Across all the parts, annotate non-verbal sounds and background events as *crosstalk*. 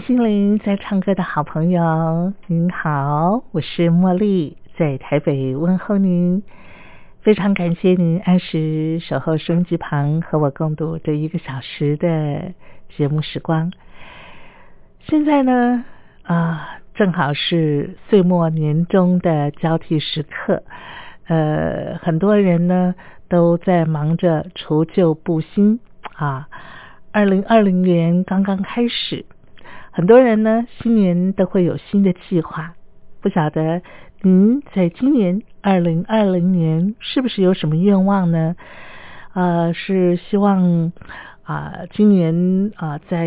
心灵在唱歌的好朋友，您好，我是茉莉，在台北问候您。非常感谢您按时守候收音机旁，和我共度这一个小时的节目时光。现在呢，啊，正好是岁末年终的交替时刻，呃，很多人呢都在忙着除旧布新啊。二零二零年刚刚开始。很多人呢，新年都会有新的计划，不晓得您在今年二零二零年是不是有什么愿望呢？呃，是希望啊，今年啊，在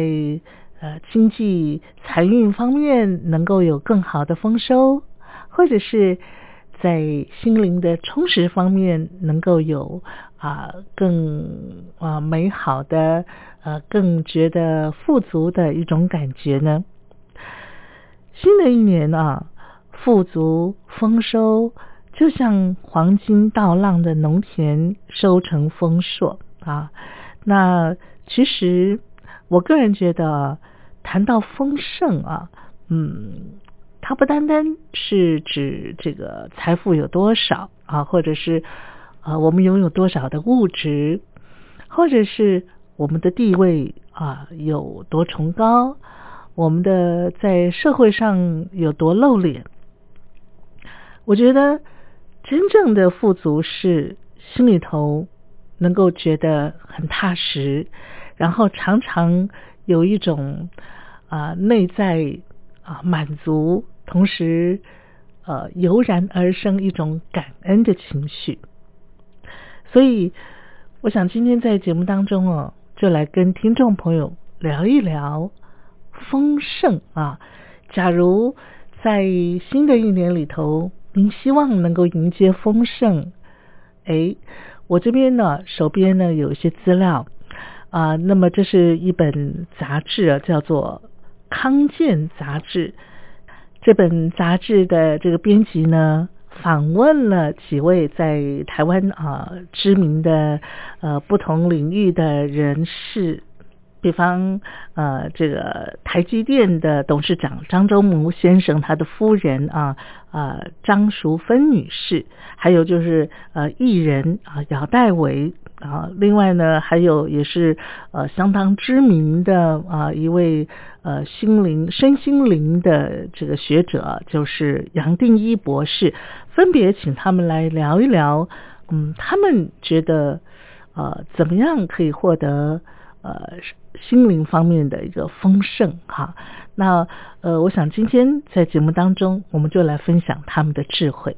呃经济财运方面能够有更好的丰收，或者是在心灵的充实方面能够有啊更啊美好的。呃，更觉得富足的一种感觉呢。新的一年啊，富足丰收，就像黄金稻浪的农田收成丰硕啊。那其实我个人觉得，谈到丰盛啊，嗯，它不单单是指这个财富有多少啊，或者是呃我们拥有多少的物质，或者是。我们的地位啊有多崇高？我们的在社会上有多露脸？我觉得真正的富足是心里头能够觉得很踏实，然后常常有一种啊内在啊满足，同时呃油然而生一种感恩的情绪。所以，我想今天在节目当中哦。就来跟听众朋友聊一聊丰盛啊！假如在新的一年里头，您希望能够迎接丰盛，哎，我这边呢手边呢有一些资料啊，那么这是一本杂志啊，叫做《康健杂志》。这本杂志的这个编辑呢。访问了几位在台湾啊知名的呃不同领域的人士，比方呃这个台积电的董事长张忠谋先生，他的夫人啊啊张淑芬女士，还有就是呃艺人啊姚代伟。啊，另外呢，还有也是呃相当知名的啊一位呃心灵身心灵的这个学者，就是杨定一博士，分别请他们来聊一聊，嗯，他们觉得呃怎么样可以获得呃心灵方面的一个丰盛哈？那呃，我想今天在节目当中，我们就来分享他们的智慧。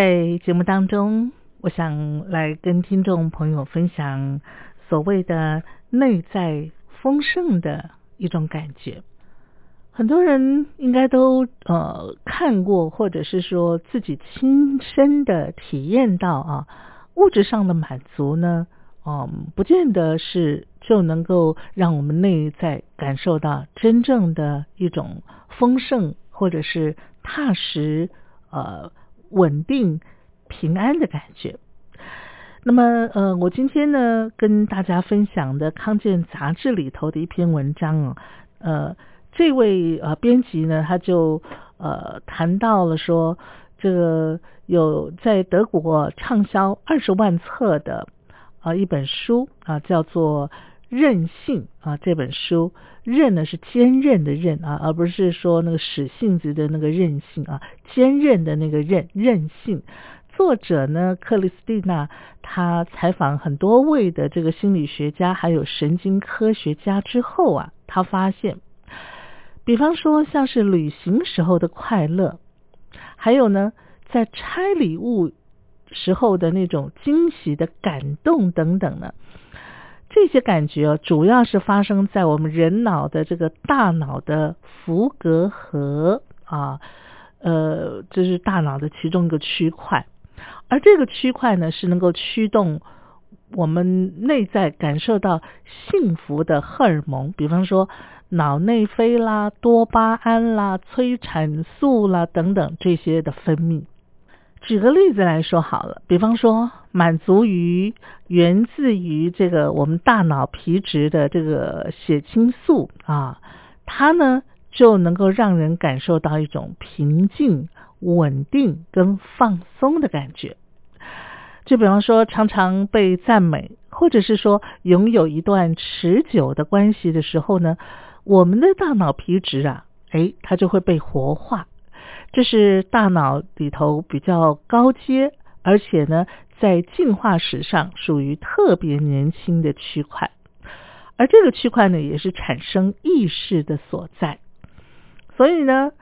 在节目当中，我想来跟听众朋友分享所谓的内在丰盛的一种感觉。很多人应该都呃看过，或者是说自己亲身的体验到啊，物质上的满足呢，嗯，不见得是就能够让我们内在感受到真正的一种丰盛，或者是踏实、呃稳定、平安的感觉。那么，呃，我今天呢跟大家分享的《康健》杂志里头的一篇文章啊，呃，这位呃编辑呢，他就呃谈到了说，这个有在德国畅销二十万册的啊一本书啊，叫做《任性》啊，这本书“任”呢是坚韧的“韧”啊，而不是说那个使性子的那个韧性啊，坚韧的那个“韧”韧性。作者呢，克里斯蒂娜，她采访很多位的这个心理学家，还有神经科学家之后啊，她发现，比方说像是旅行时候的快乐，还有呢，在拆礼物时候的那种惊喜的感动等等呢，这些感觉主要是发生在我们人脑的这个大脑的福格核啊，呃，这是大脑的其中一个区块。而这个区块呢，是能够驱动我们内在感受到幸福的荷尔蒙，比方说脑内啡啦、多巴胺啦、催产素啦等等这些的分泌。举个例子来说好了，比方说满足于源自于这个我们大脑皮质的这个血清素啊，它呢就能够让人感受到一种平静。稳定跟放松的感觉，就比方说常常被赞美，或者是说拥有一段持久的关系的时候呢，我们的大脑皮质啊，哎，它就会被活化。这是大脑里头比较高阶，而且呢，在进化史上属于特别年轻的区块，而这个区块呢，也是产生意识的所在。所以呢。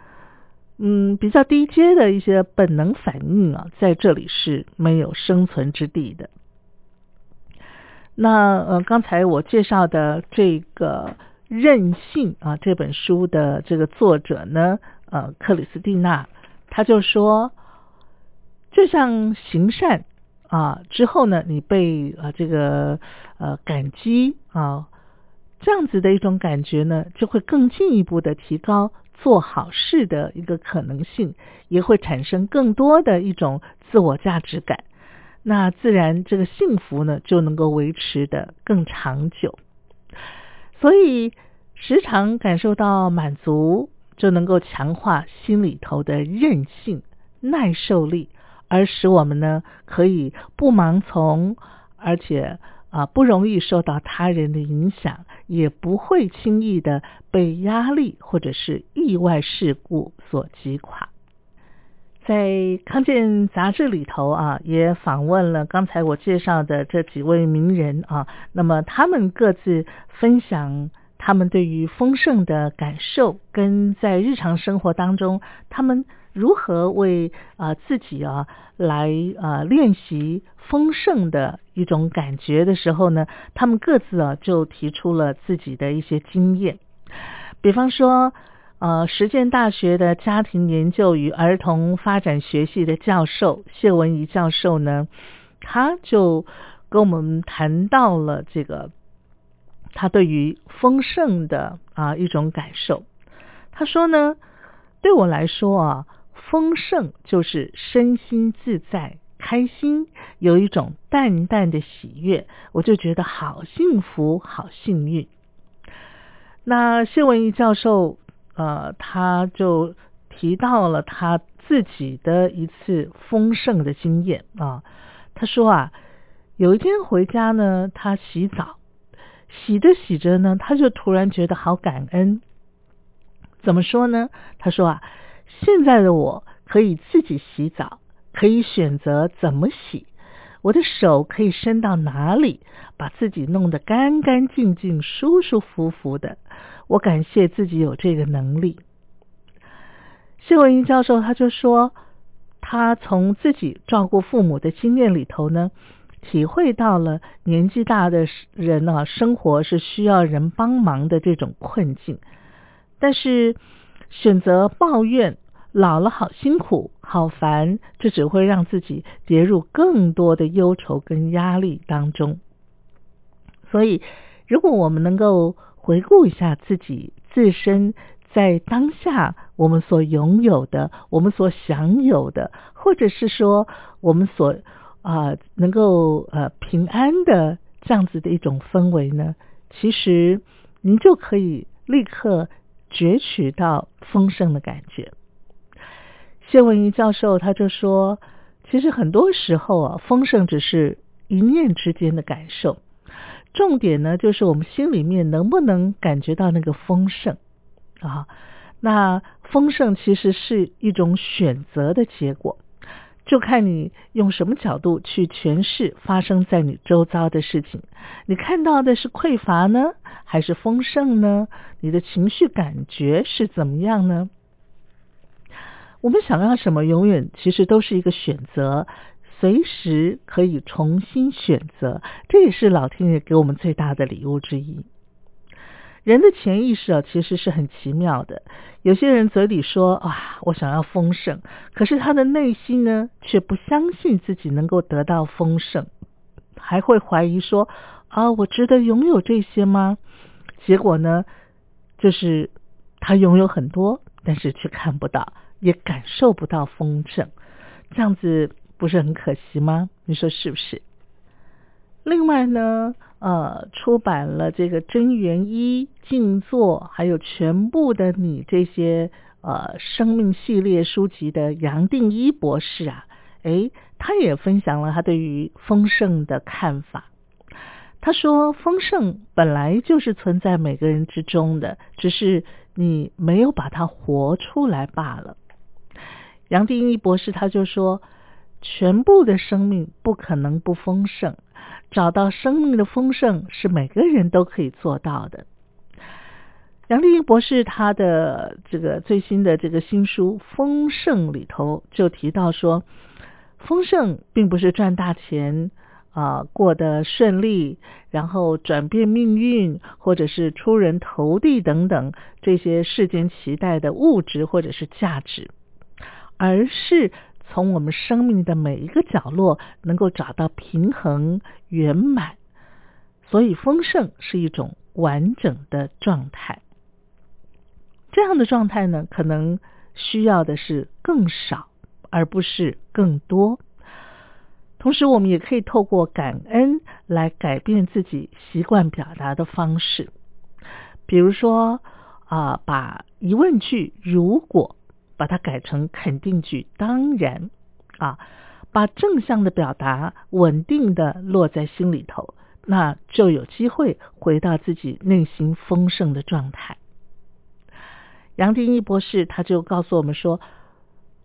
嗯，比较低阶的一些本能反应啊，在这里是没有生存之地的。那呃，刚才我介绍的这个《任性》啊这本书的这个作者呢，呃，克里斯蒂娜，他就说，就像行善啊之后呢，你被啊这个呃感激啊这样子的一种感觉呢，就会更进一步的提高。做好事的一个可能性，也会产生更多的一种自我价值感，那自然这个幸福呢就能够维持的更长久。所以时常感受到满足，就能够强化心里头的韧性、耐受力，而使我们呢可以不盲从，而且。啊，不容易受到他人的影响，也不会轻易的被压力或者是意外事故所击垮。在康健杂志里头啊，也访问了刚才我介绍的这几位名人啊，那么他们各自分享他们对于丰盛的感受，跟在日常生活当中他们。如何为啊自己啊来啊练习丰盛的一种感觉的时候呢？他们各自啊就提出了自己的一些经验。比方说，呃，实践大学的家庭研究与儿童发展学系的教授谢文仪教授呢，他就跟我们谈到了这个他对于丰盛的啊一种感受。他说呢，对我来说啊。丰盛就是身心自在、开心，有一种淡淡的喜悦，我就觉得好幸福、好幸运。那谢文义教授，呃，他就提到了他自己的一次丰盛的经验啊。他说啊，有一天回家呢，他洗澡，洗着洗着呢，他就突然觉得好感恩。怎么说呢？他说啊。现在的我可以自己洗澡，可以选择怎么洗，我的手可以伸到哪里，把自己弄得干干净净、舒舒服服的。我感谢自己有这个能力。谢文英教授他就说，他从自己照顾父母的经验里头呢，体会到了年纪大的人啊，生活是需要人帮忙的这种困境，但是。选择抱怨老了好辛苦、好烦，这只会让自己跌入更多的忧愁跟压力当中。所以，如果我们能够回顾一下自己自身在当下我们所拥有的、我们所享有的，或者是说我们所啊能够呃平安的这样子的一种氛围呢，其实您就可以立刻攫取到丰盛的感觉。谢文仪教授他就说，其实很多时候啊，丰盛只是一念之间的感受。重点呢，就是我们心里面能不能感觉到那个丰盛啊？那丰盛其实是一种选择的结果，就看你用什么角度去诠释发生在你周遭的事情。你看到的是匮乏呢，还是丰盛呢？你的情绪感觉是怎么样呢？我们想要什么，永远其实都是一个选择。随时可以重新选择，这也是老天爷给我们最大的礼物之一。人的潜意识啊，其实是很奇妙的。有些人嘴里说啊，我想要丰盛，可是他的内心呢，却不相信自己能够得到丰盛，还会怀疑说啊，我值得拥有这些吗？结果呢，就是他拥有很多，但是却看不到，也感受不到丰盛，这样子。不是很可惜吗？你说是不是？另外呢，呃，出版了这个真元一静坐，还有全部的你这些呃生命系列书籍的杨定一博士啊，诶，他也分享了他对于丰盛的看法。他说，丰盛本来就是存在每个人之中的，只是你没有把它活出来罢了。杨定一博士他就说。全部的生命不可能不丰盛，找到生命的丰盛是每个人都可以做到的。杨丽英博士他的这个最新的这个新书《丰盛》里头就提到说，丰盛并不是赚大钱啊，过得顺利，然后转变命运，或者是出人头地等等这些世间期待的物质或者是价值，而是。从我们生命的每一个角落，能够找到平衡圆满，所以丰盛是一种完整的状态。这样的状态呢，可能需要的是更少，而不是更多。同时，我们也可以透过感恩来改变自己习惯表达的方式，比如说啊，把疑问句“如果”。把它改成肯定句，当然啊，把正向的表达稳定的落在心里头，那就有机会回到自己内心丰盛的状态。杨定一博士他就告诉我们说：“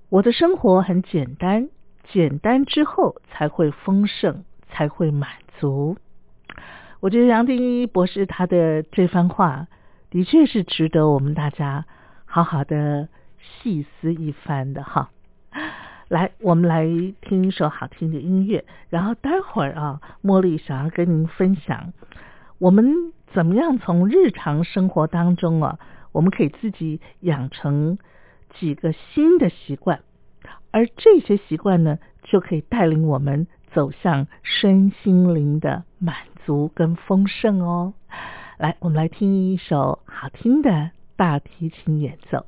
我的生活很简单，简单之后才会丰盛，才会满足。”我觉得杨定一博士他的这番话的确是值得我们大家好好的。细思一番的哈，来，我们来听一首好听的音乐，然后待会儿啊，茉莉想要跟您分享，我们怎么样从日常生活当中啊，我们可以自己养成几个新的习惯，而这些习惯呢，就可以带领我们走向身心灵的满足跟丰盛哦。来，我们来听一首好听的大提琴演奏。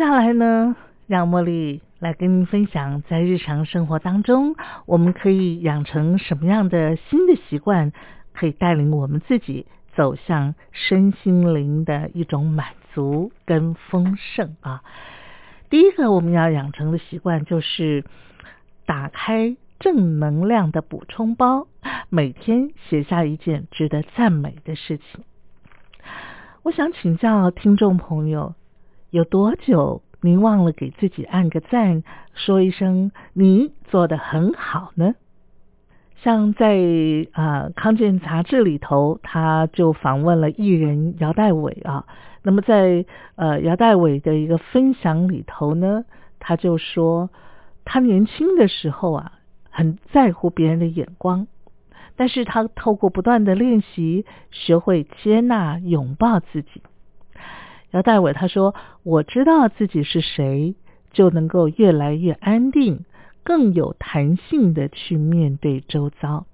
下来呢，让茉莉来跟您分享，在日常生活当中，我们可以养成什么样的新的习惯，可以带领我们自己走向身心灵的一种满足跟丰盛啊。第一个我们要养成的习惯就是打开正能量的补充包，每天写下一件值得赞美的事情。我想请教听众朋友，有多久您忘了给自己按个赞，说一声你做的很好呢？像在啊康健杂志里头，他就访问了艺人姚代伟啊。那么在呃姚代伟的一个分享里头呢，他就说他年轻的时候啊，很在乎别人的眼光。但是他透过不断的练习，学会接纳、拥抱自己。姚代伟他说：“我知道自己是谁，就能够越来越安定，更有弹性的去面对周遭。”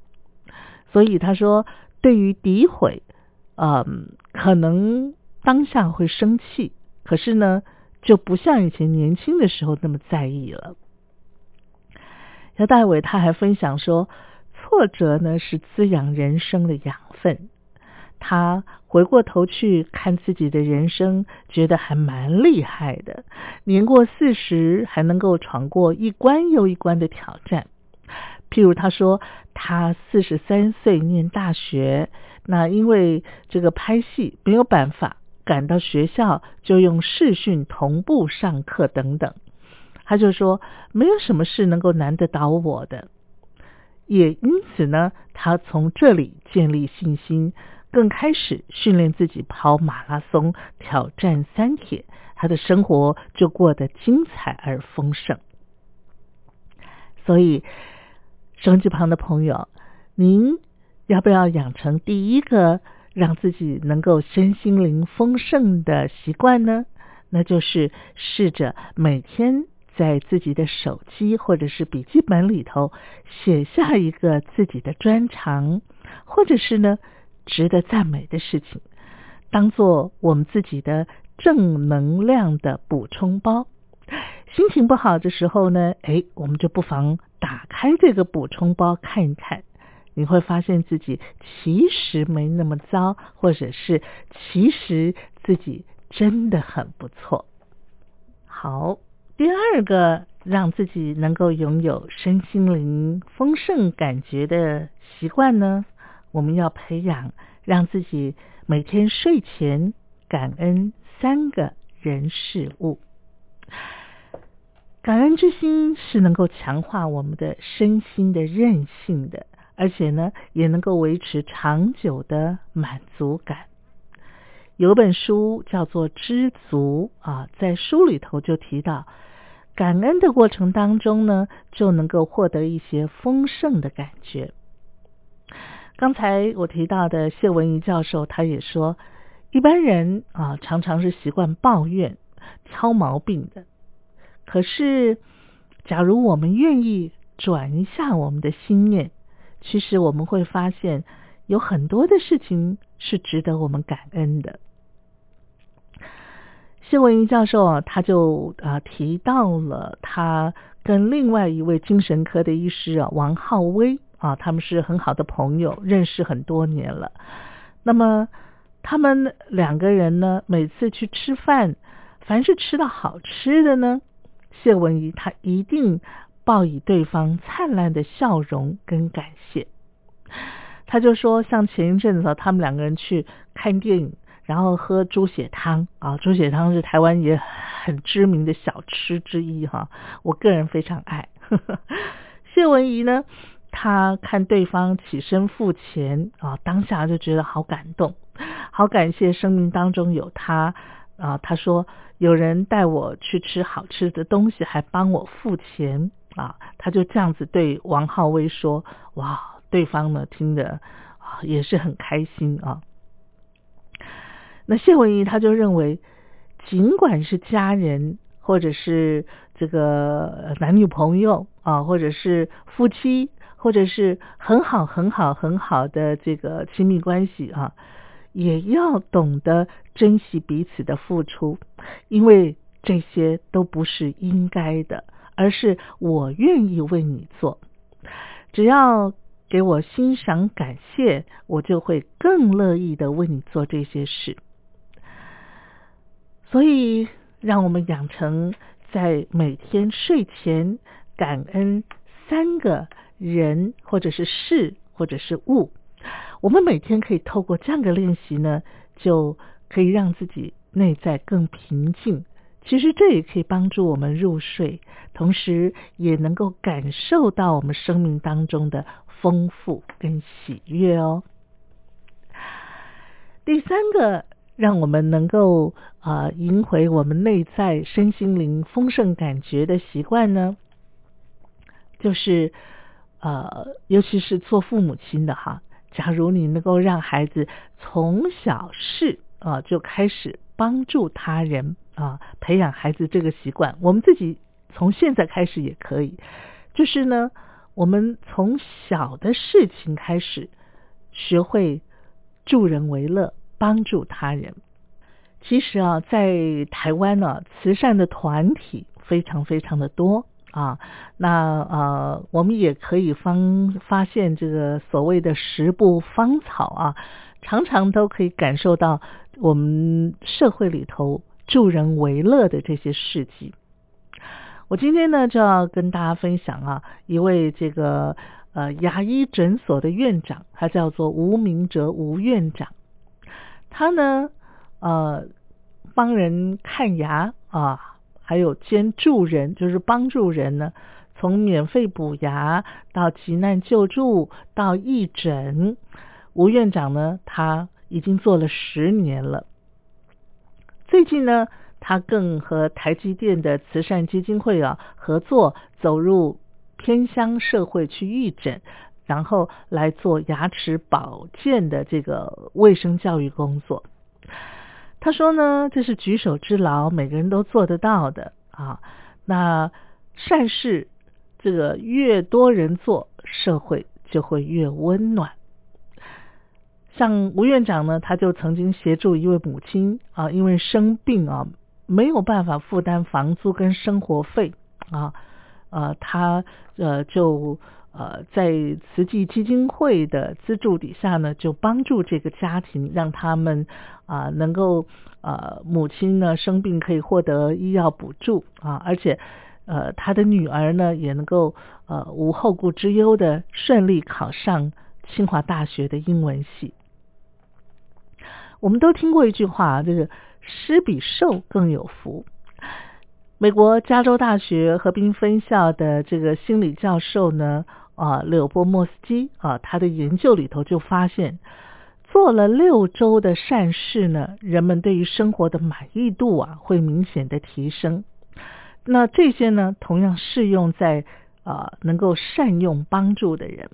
所以他说：“对于诋毁，嗯，可能当下会生气，可是呢，就不像以前年轻的时候那么在意了。”姚代伟他还分享说。挫折呢是滋养人生的养分。他回过头去看自己的人生，觉得还蛮厉害的。年过四十还能够闯过一关又一关的挑战。譬如他说，他四十三岁念大学，那因为这个拍戏没有办法赶到学校，就用视讯同步上课等等。他就说，没有什么事能够难得倒我的。也因此呢，他从这里建立信心，更开始训练自己跑马拉松、挑战三铁，他的生活就过得精彩而丰盛。所以，手机旁的朋友，您要不要养成第一个让自己能够身心灵丰盛的习惯呢？那就是试着每天。在自己的手机或者是笔记本里头写下一个自己的专长，或者是呢值得赞美的事情，当做我们自己的正能量的补充包。心情不好的时候呢，哎，我们就不妨打开这个补充包看一看，你会发现自己其实没那么糟，或者是其实自己真的很不错。好。第二个让自己能够拥有身心灵丰盛感觉的习惯呢，我们要培养让自己每天睡前感恩三个人事物。感恩之心是能够强化我们的身心的韧性的，而且呢，也能够维持长久的满足感。有本书叫做《知足》啊，在书里头就提到。感恩的过程当中呢，就能够获得一些丰盛的感觉。刚才我提到的谢文怡教授，他也说，一般人啊常常是习惯抱怨、挑毛病的。可是，假如我们愿意转一下我们的心念，其实我们会发现有很多的事情是值得我们感恩的。谢文怡教授啊，他就啊提到了他跟另外一位精神科的医师啊王浩威啊，他们是很好的朋友，认识很多年了。那么他们两个人呢，每次去吃饭，凡是吃到好吃的呢，谢文怡他一定报以对方灿烂的笑容跟感谢。他就说，像前一阵子他们两个人去看电影。然后喝猪血汤啊，猪血汤是台湾也很知名的小吃之一哈，我个人非常爱。*laughs* 谢文怡呢，他看对方起身付钱啊，当下就觉得好感动，*laughs* 好感谢生命当中有他啊。他说有人带我去吃好吃的东西，还帮我付钱啊。他就这样子对王浩威说，哇，对方呢听的啊也是很开心啊。那谢文怡他就认为，尽管是家人，或者是这个男女朋友啊，或者是夫妻，或者是很好很好很好的这个亲密关系啊，也要懂得珍惜彼此的付出，因为这些都不是应该的，而是我愿意为你做。只要给我欣赏、感谢，我就会更乐意的为你做这些事。所以，让我们养成在每天睡前感恩三个人，或者是事，或者是物。我们每天可以透过这样的练习呢，就可以让自己内在更平静。其实这也可以帮助我们入睡，同时也能够感受到我们生命当中的丰富跟喜悦哦。第三个，让我们能够啊赢回我们内在身心灵丰盛感觉的习惯呢，就是呃，尤其是做父母亲的哈，假如你能够让孩子从小事啊就开始帮助他人。啊，培养孩子这个习惯，我们自己从现在开始也可以。就是呢，我们从小的事情开始，学会助人为乐，帮助他人。其实啊，在台湾呢，慈善的团体非常非常的多啊。那呃，我们也可以方发现这个所谓的十步芳草啊，常常都可以感受到我们社会里头。助人为乐的这些事迹，我今天呢就要跟大家分享啊，一位这个呃牙医诊所的院长，他叫做吴明哲吴院长，他呢呃帮人看牙啊，还有兼助人，就是帮助人呢，从免费补牙到急难救助到义诊，吴院长呢他已经做了十年了。最近呢，他更和台积电的慈善基金会啊合作，走入偏乡社会去义诊，然后来做牙齿保健的这个卫生教育工作。他说呢，这是举手之劳，每个人都做得到的啊。那善事这个越多人做，社会就会越温暖。像吴院长呢，他就曾经协助一位母亲啊，因为生病啊，没有办法负担房租跟生活费啊，呃，他呃就呃在慈济基金会的资助底下呢，就帮助这个家庭，让他们啊能够呃母亲呢生病可以获得医药补助啊，而且呃他的女儿呢也能够呃无后顾之忧的顺利考上清华大学的英文系。我们都听过一句话，就是施比受更有福。美国加州大学河滨分校的这个心理教授呢，啊，柳波莫斯基啊，他的研究里头就发现，做了六周的善事呢，人们对于生活的满意度啊，会明显的提升。那这些呢，同样适用在啊，能够善用帮助的人，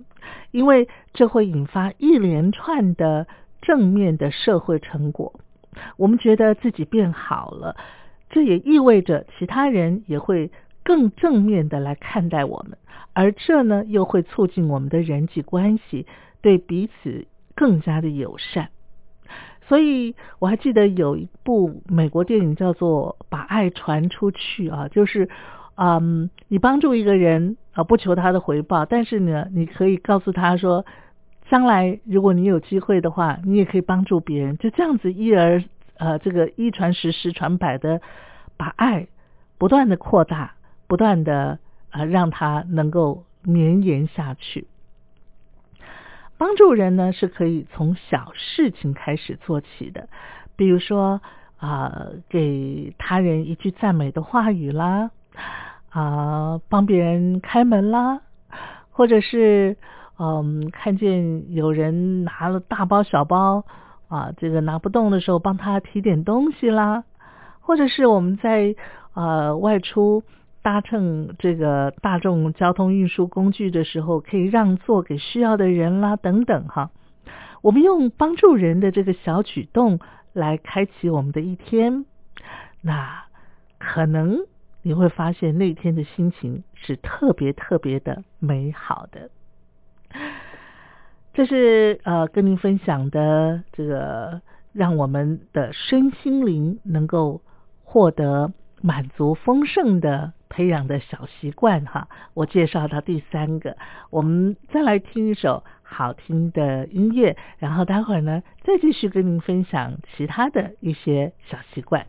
因为这会引发一连串的。正面的社会成果，我们觉得自己变好了，这也意味着其他人也会更正面的来看待我们，而这呢又会促进我们的人际关系，对彼此更加的友善。所以我还记得有一部美国电影叫做《把爱传出去》啊，就是嗯，你帮助一个人啊，不求他的回报，但是呢，你可以告诉他说。将来如果你有机会的话，你也可以帮助别人，就这样子一而呃这个一传十十传百的把爱不断的扩大，不断的啊让它能够绵延下去。帮助人呢是可以从小事情开始做起的，比如说啊给他人一句赞美的话语啦，啊帮别人开门啦，或者是。嗯，看见有人拿了大包小包啊，这个拿不动的时候，帮他提点东西啦，或者是我们在呃外出搭乘这个大众交通运输工具的时候，可以让座给需要的人啦，等等哈。我们用帮助人的这个小举动来开启我们的一天，那可能你会发现那天的心情是特别特别的美好的。这是呃跟您分享的这个让我们的身心灵能够获得满足丰盛的培养的小习惯哈。我介绍到第三个，我们再来听一首好听的音乐，然后待会儿呢再继续跟您分享其他的一些小习惯。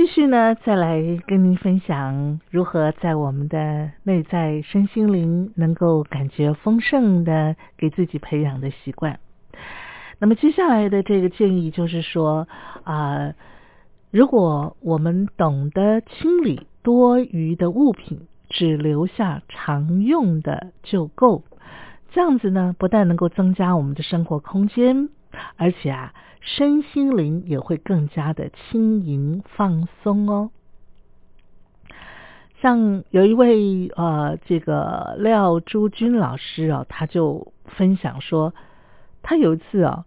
继续呢，再来跟您分享如何在我们的内在身心灵能够感觉丰盛的给自己培养的习惯。那么接下来的这个建议就是说啊，如果我们懂得清理多余的物品，只留下常用的就够，这样子呢，不但能够增加我们的生活空间，而且啊。身心灵也会更加的轻盈放松哦。像有一位呃，这个廖朱军老师啊，他就分享说，他有一次啊，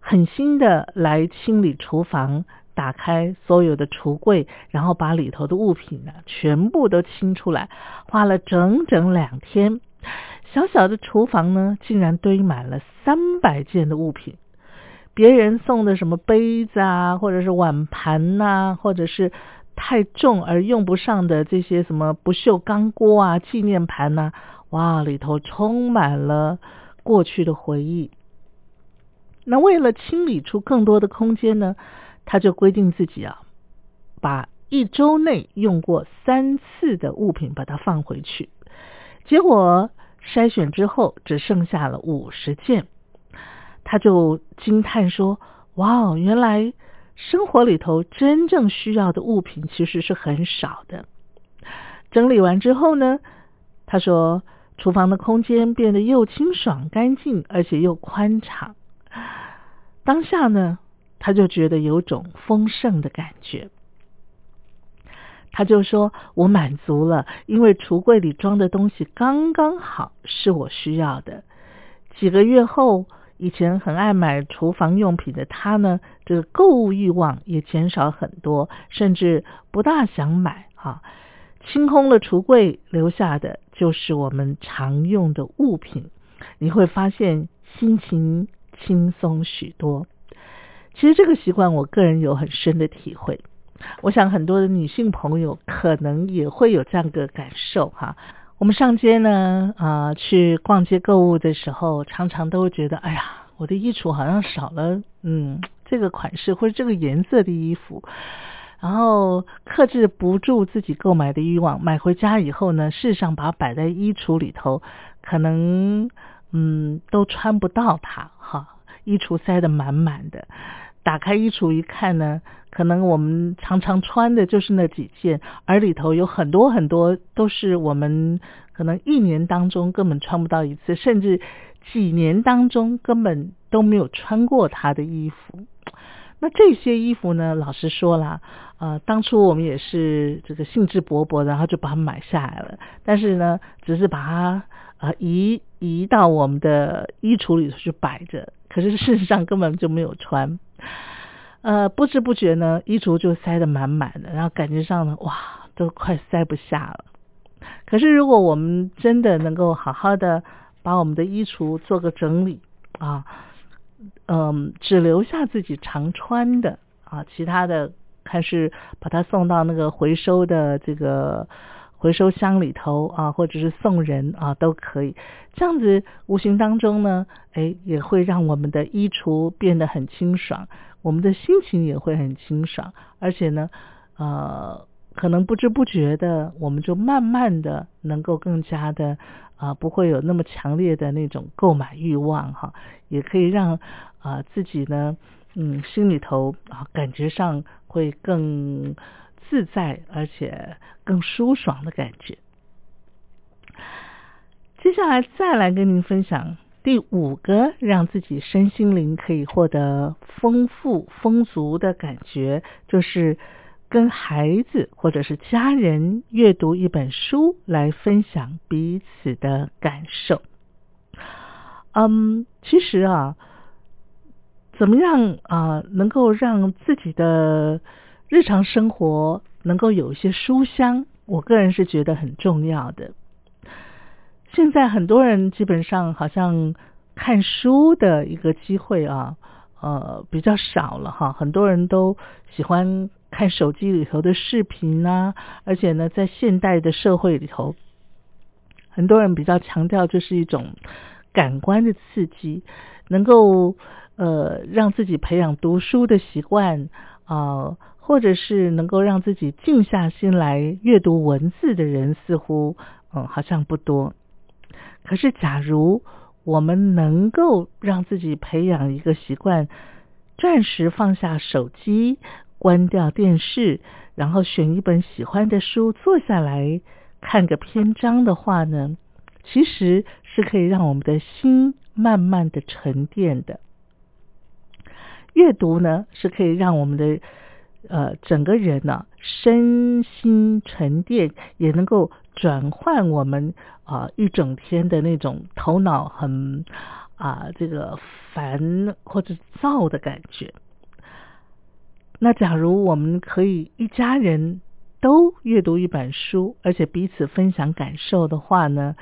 狠心的来清理厨房，打开所有的橱柜，然后把里头的物品呢全部都清出来，花了整整两天，小小的厨房呢，竟然堆满了三百件的物品。别人送的什么杯子啊，或者是碗盘呐，或者是太重而用不上的这些什么不锈钢锅啊、纪念盘呐，哇，里头充满了过去的回忆。那为了清理出更多的空间呢，他就规定自己啊，把一周内用过三次的物品把它放回去。结果筛选之后，只剩下了五十件。他就惊叹说：“哇哦，原来生活里头真正需要的物品其实是很少的。”整理完之后呢，他说：“厨房的空间变得又清爽干净，而且又宽敞。”当下呢，他就觉得有种丰盛的感觉。他就说：“我满足了，因为橱柜里装的东西刚刚好，是我需要的。”几个月后。以前很爱买厨房用品的他呢，这个购物欲望也减少很多，甚至不大想买啊。清空了橱柜，留下的就是我们常用的物品。你会发现心情轻松许多。其实这个习惯，我个人有很深的体会。我想很多的女性朋友可能也会有这样的感受哈。我们上街呢，啊，去逛街购物的时候，常常都会觉得，哎呀，我的衣橱好像少了，嗯，这个款式或者这个颜色的衣服，然后克制不住自己购买的欲望，买回家以后呢，事实上把它摆在衣橱里头，可能，嗯，都穿不到它，哈，衣橱塞得满满的。打开衣橱一看呢，可能我们常常穿的就是那几件，而里头有很多很多都是我们可能一年当中根本穿不到一次，甚至几年当中根本都没有穿过它的衣服。那这些衣服呢，老实说啦，呃，当初我们也是这个兴致勃勃，然后就把它买下来了，但是呢，只是把它呃移移到我们的衣橱里头去摆着，可是事实上根本就没有穿。呃，不知不觉呢，衣橱就塞得满满的，然后感觉上呢，哇，都快塞不下了。可是如果我们真的能够好好的把我们的衣橱做个整理啊，嗯，只留下自己常穿的啊，其他的还是把它送到那个回收的这个。回收箱里头啊，或者是送人啊，都可以。这样子无形当中呢，哎，也会让我们的衣橱变得很清爽，我们的心情也会很清爽。而且呢，呃，可能不知不觉的，我们就慢慢的能够更加的啊，不会有那么强烈的那种购买欲望哈，也可以让啊自己呢，嗯，心里头啊感觉上会更。自在而且更舒爽的感觉。接下来再来跟您分享第五个让自己身心灵可以获得丰富丰足的感觉，就是跟孩子或者是家人阅读一本书来分享彼此的感受。嗯，其实啊，怎么样啊，能够让自己的日常生活能够有一些书香，我个人是觉得很重要的。现在很多人基本上好像看书的一个机会啊，呃，比较少了哈。很多人都喜欢看手机里头的视频啊，而且呢，在现代的社会里头，很多人比较强调就是一种感官的刺激，能够呃让自己培养读书的习惯啊。或者是能够让自己静下心来阅读文字的人，似乎嗯好像不多。可是，假如我们能够让自己培养一个习惯，暂时放下手机，关掉电视，然后选一本喜欢的书，坐下来看个篇章的话呢，其实是可以让我们的心慢慢的沉淀的。阅读呢，是可以让我们的呃整个人呢身心沉淀，也能够转换我们啊一整天的那种头脑很啊这个烦或者躁的感觉。那假如我们可以一家人都阅读一本书，而且彼此分享感受的话呢，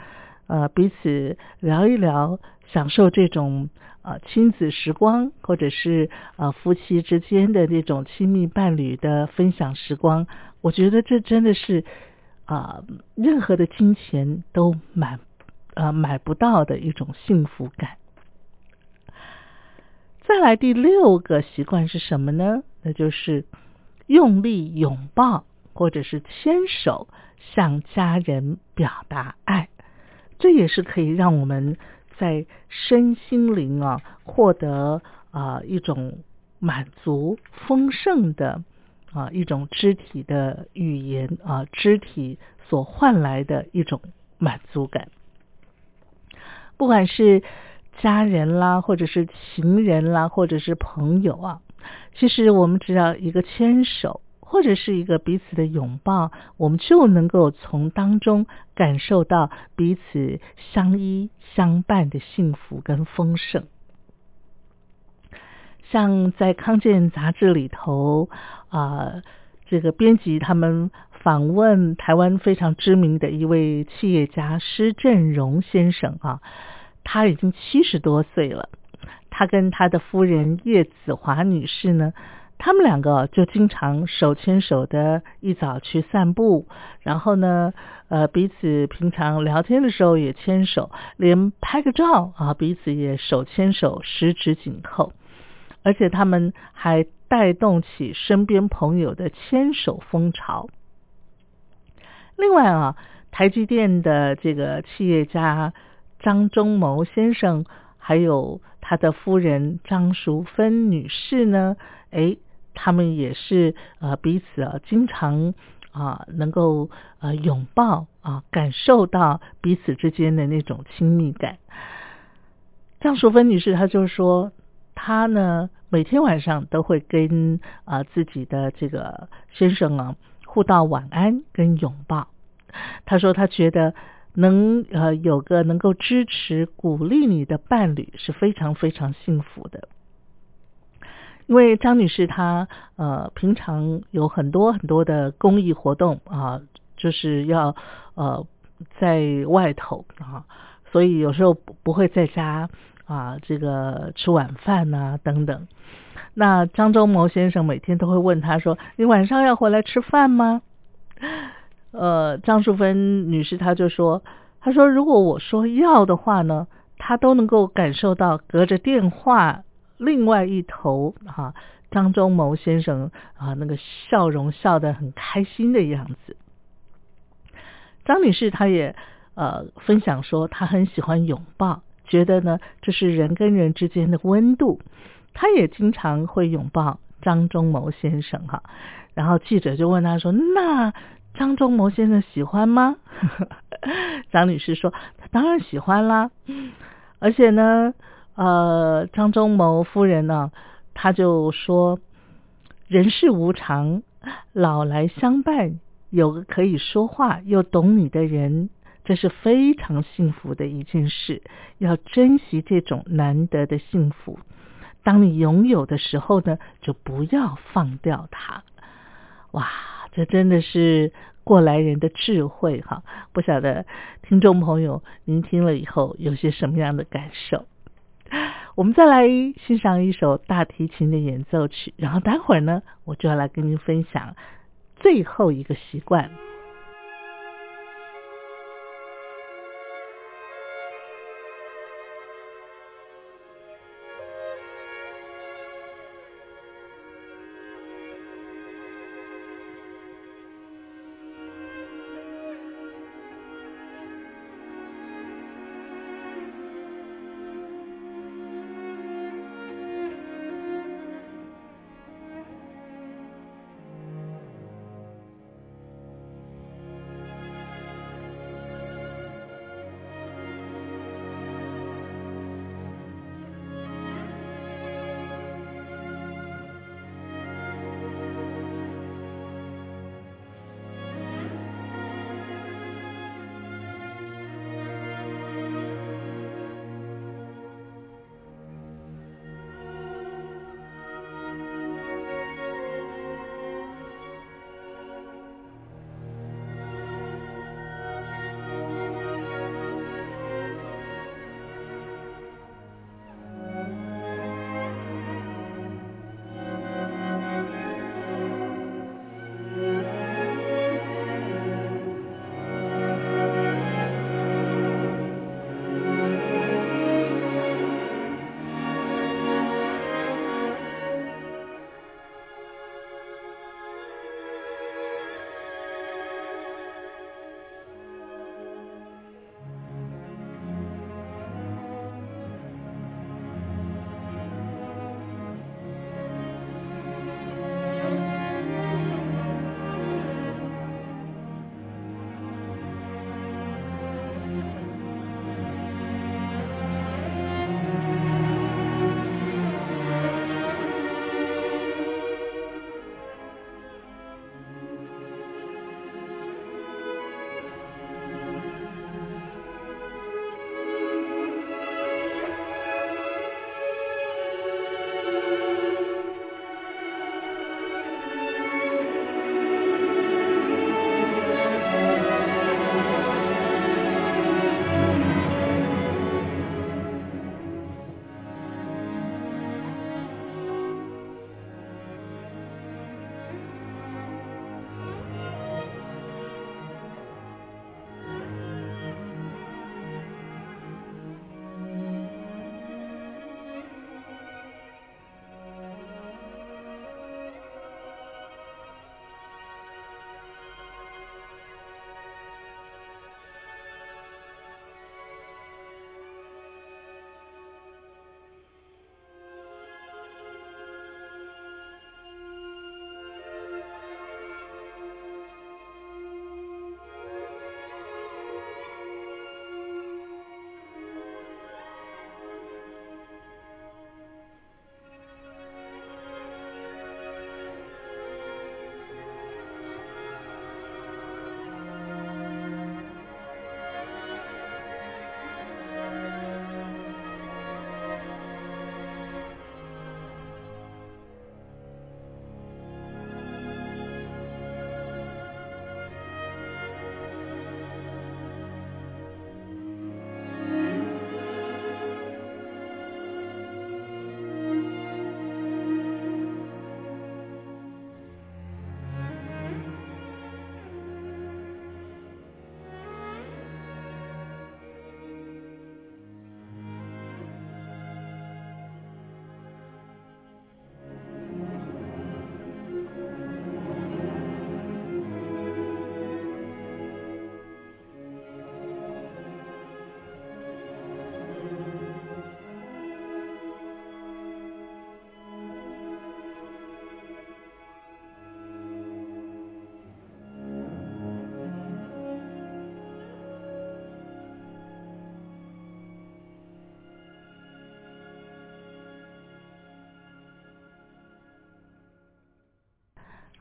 呃，彼此聊一聊，享受这种。啊，亲子时光，或者是呃夫妻之间的那种亲密伴侣的分享时光，我觉得这真的是啊，任何的金钱都买呃买不到的一种幸福感。再来第六个习惯是什么呢？那就是用力拥抱或者是牵手向家人表达爱，这也是可以让我们。在身心灵啊获得啊一种满足丰盛的啊一种肢体的语言啊肢体所换来的一种满足感，不管是家人啦，或者是情人啦，或者是朋友啊，其实我们只要一个牵手。或者是一个彼此的拥抱，我们就能够从当中感受到彼此相依相伴的幸福跟丰盛。像在康健杂志里头啊，这个编辑他们访问台湾非常知名的一位企业家施振荣先生啊，他已经七十多岁了，他跟他的夫人叶子华女士呢。他们两个就经常手牵手的一早去散步，然后呢，呃，彼此平常聊天的时候也牵手，连拍个照啊，彼此也手牵手，十指紧扣，而且他们还带动起身边朋友的牵手风潮。另外啊，台积电的这个企业家张忠谋先生，还有他的夫人张淑芬女士呢，哎。他们也是呃彼此啊经常啊能够呃拥抱啊感受到彼此之间的那种亲密感。张淑芬女士她就说，她呢每天晚上都会跟啊自己的这个先生啊互道晚安跟拥抱。她说她觉得能呃有个能够支持鼓励你的伴侣是非常非常幸福的。因为张女士她呃平常有很多很多的公益活动啊，就是要呃在外头啊，所以有时候不会在家啊这个吃晚饭呐等等。那张忠谋先生每天都会问她说：“你晚上要回来吃饭吗？”呃，张淑芬女士她就说：“她说如果我说要的话呢，她都能够感受到隔着电话。”另外一头，哈，张忠谋先生啊，那个笑容笑得很开心的样子。张女士她也呃分享说，她很喜欢拥抱，觉得呢这是人跟人之间的温度。她也经常会拥抱张忠谋先生哈。然后记者就问她说：“那张忠谋先生喜欢吗？” *laughs* 张女士说：“他当然喜欢啦，而且呢。”呃，张忠谋夫人呢，他就说：“人世无常，老来相伴，有个可以说话又懂你的人，这是非常幸福的一件事。要珍惜这种难得的幸福。当你拥有的时候呢，就不要放掉它。”哇，这真的是过来人的智慧哈！不晓得听众朋友您听了以后有些什么样的感受？*laughs* 我们再来欣赏一首大提琴的演奏曲，然后待会儿呢，我就要来跟您分享最后一个习惯。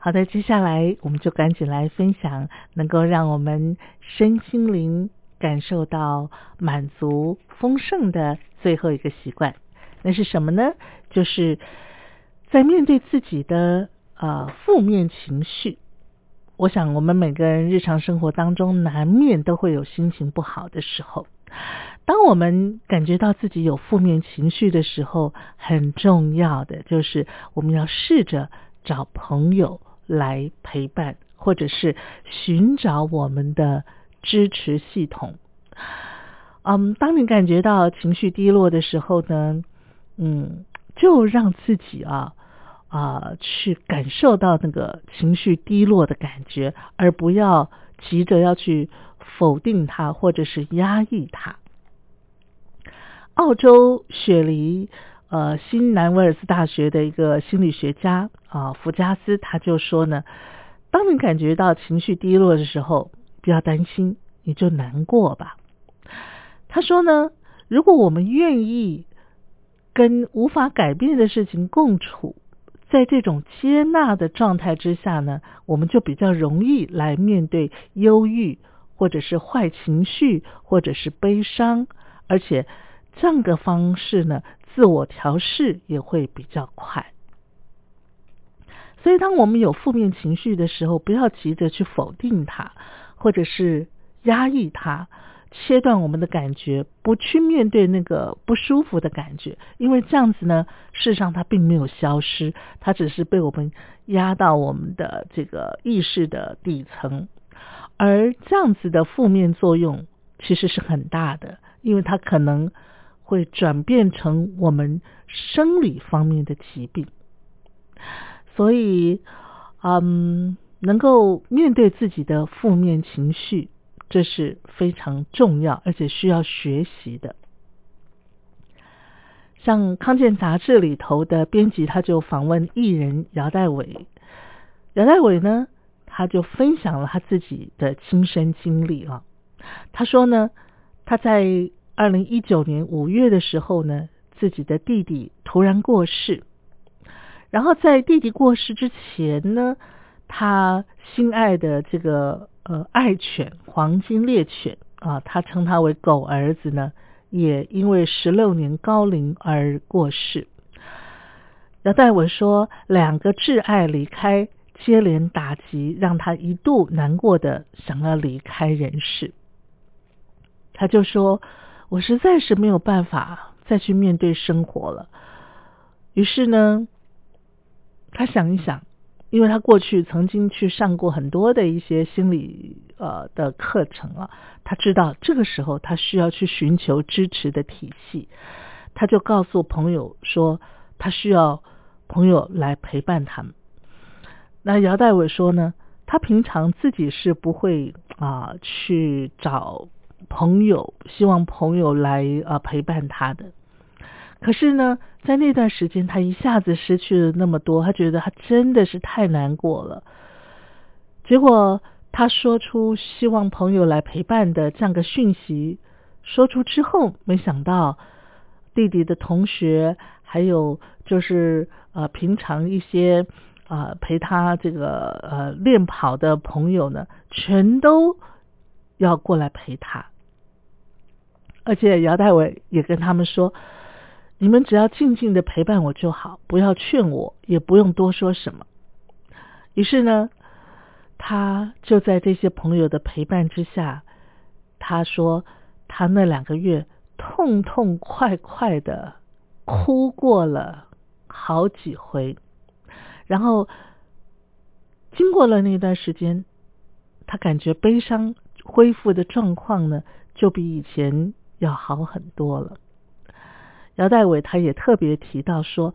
好的，接下来我们就赶紧来分享能够让我们身心灵感受到满足丰盛的最后一个习惯，那是什么呢？就是在面对自己的呃负面情绪。我想，我们每个人日常生活当中难免都会有心情不好的时候。当我们感觉到自己有负面情绪的时候，很重要的就是我们要试着找朋友。来陪伴，或者是寻找我们的支持系统。嗯，当你感觉到情绪低落的时候呢，嗯，就让自己啊啊去感受到那个情绪低落的感觉，而不要急着要去否定它或者是压抑它。澳洲雪梨。呃，新南威尔斯大学的一个心理学家啊，福加斯他就说呢，当你感觉到情绪低落的时候，不要担心，你就难过吧。他说呢，如果我们愿意跟无法改变的事情共处，在这种接纳的状态之下呢，我们就比较容易来面对忧郁，或者是坏情绪，或者是悲伤，而且这样的方式呢。自我调试也会比较快，所以当我们有负面情绪的时候，不要急着去否定它，或者是压抑它，切断我们的感觉，不去面对那个不舒服的感觉，因为这样子呢，事实上它并没有消失，它只是被我们压到我们的这个意识的底层，而这样子的负面作用其实是很大的，因为它可能。会转变成我们生理方面的疾病，所以，嗯，能够面对自己的负面情绪，这是非常重要而且需要学习的。像康健杂志里头的编辑，他就访问艺人姚代伟，姚代伟呢，他就分享了他自己的亲身经历啊。他说呢，他在。二零一九年五月的时候呢，自己的弟弟突然过世，然后在弟弟过世之前呢，他心爱的这个呃爱犬黄金猎犬啊，他称他为狗儿子呢，也因为十六年高龄而过世。姚代文说，两个挚爱离开，接连打击，让他一度难过的想要离开人世。他就说。我实在是没有办法再去面对生活了。于是呢，他想一想，因为他过去曾经去上过很多的一些心理呃的课程啊，他知道这个时候他需要去寻求支持的体系，他就告诉朋友说，他需要朋友来陪伴他们。那姚代伟说呢，他平常自己是不会啊去找。朋友希望朋友来啊陪伴他的，可是呢，在那段时间，他一下子失去了那么多，他觉得他真的是太难过了。结果他说出希望朋友来陪伴的这样个讯息，说出之后，没想到弟弟的同学，还有就是呃平常一些啊陪他这个呃练跑的朋友呢，全都要过来陪他。而且姚代伟也跟他们说：“你们只要静静的陪伴我就好，不要劝我，也不用多说什么。”于是呢，他就在这些朋友的陪伴之下，他说他那两个月痛痛快快的哭过了好几回，然后经过了那段时间，他感觉悲伤恢复的状况呢，就比以前。要好很多了。姚代伟他也特别提到说，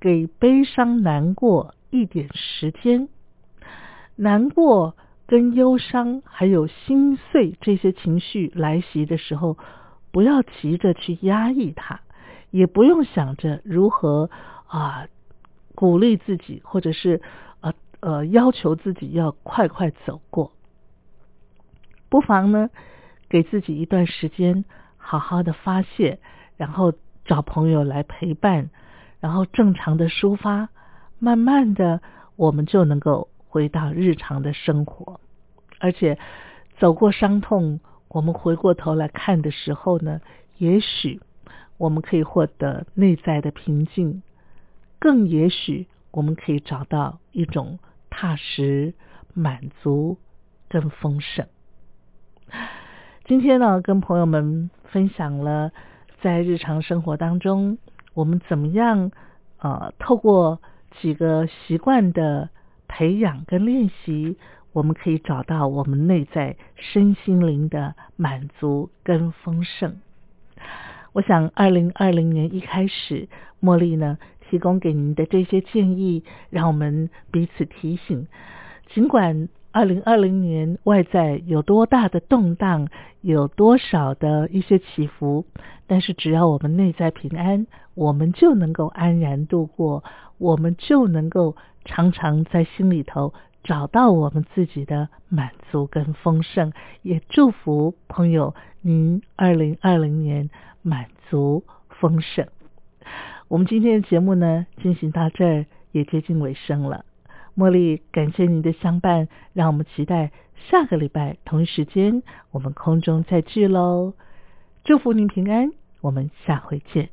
给悲伤难过一点时间，难过跟忧伤还有心碎这些情绪来袭的时候，不要急着去压抑它，也不用想着如何啊鼓励自己，或者是呃呃要求自己要快快走过，不妨呢给自己一段时间。好好的发泄，然后找朋友来陪伴，然后正常的抒发，慢慢的我们就能够回到日常的生活，而且走过伤痛，我们回过头来看的时候呢，也许我们可以获得内在的平静，更也许我们可以找到一种踏实、满足跟丰盛。今天呢，跟朋友们分享了在日常生活当中，我们怎么样呃，透过几个习惯的培养跟练习，我们可以找到我们内在身心灵的满足跟丰盛。我想，二零二零年一开始，茉莉呢提供给您的这些建议，让我们彼此提醒，尽管。二零二零年外在有多大的动荡，有多少的一些起伏，但是只要我们内在平安，我们就能够安然度过，我们就能够常常在心里头找到我们自己的满足跟丰盛。也祝福朋友您二零二零年满足丰盛。我们今天的节目呢，进行到这儿也接近尾声了。茉莉，感谢您的相伴，让我们期待下个礼拜同一时间我们空中再聚喽！祝福您平安，我们下回见。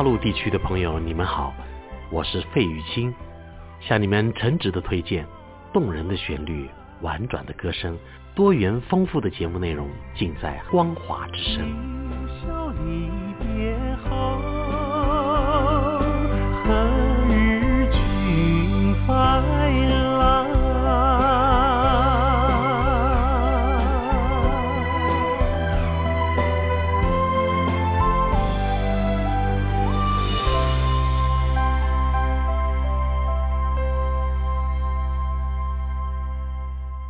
大陆地区的朋友，你们好，我是费玉清，向你们诚挚的推荐动人的旋律、婉转的歌声、多元丰富的节目内容，尽在光华之声。